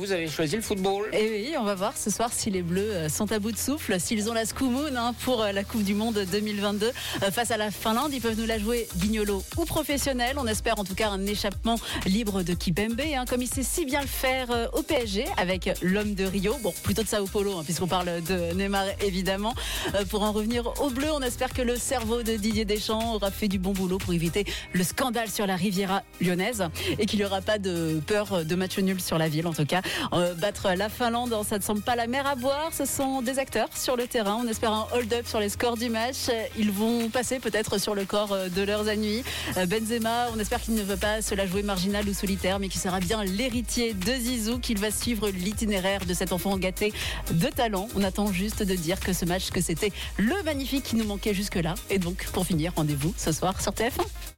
Vous avez choisi le football. Et oui, on va voir ce soir si les Bleus euh, sont à bout de souffle, s'ils ont la Scoumoun hein, pour euh, la Coupe du Monde 2022 euh, face à la Finlande. Ils peuvent nous la jouer guignolo ou professionnel. On espère en tout cas un échappement libre de Kipembe, hein, comme il sait si bien le faire au PSG avec l'homme de Rio. Bon, plutôt de Sao Paulo, hein, puisqu'on parle de Neymar évidemment. pour en revenir aux Bleus, on espère que le cerveau de Didier Deschamps aura fait du bon boulot pour éviter le scandale sur la Riviera lyonnaise et qu'il n'y aura pas de peur de match nul sur la ville en tout cas. Euh, battre la Finlande, ça ne semble pas la mer à boire. Ce sont des acteurs sur le terrain. On espère un hold-up sur les scores du match. Ils vont passer peut-être sur le corps euh, de leurs ennemis. Euh, Benzema, on espère qu'il ne veut pas se la jouer marginal ou solitaire, mais qu'il sera bien l'héritier de Zizou, qu'il va suivre l'itinéraire de cet enfant gâté de talent. On attend juste de dire que ce match, que c'était le magnifique qui nous manquait jusque-là. Et donc, pour finir, rendez-vous ce soir sur TF1.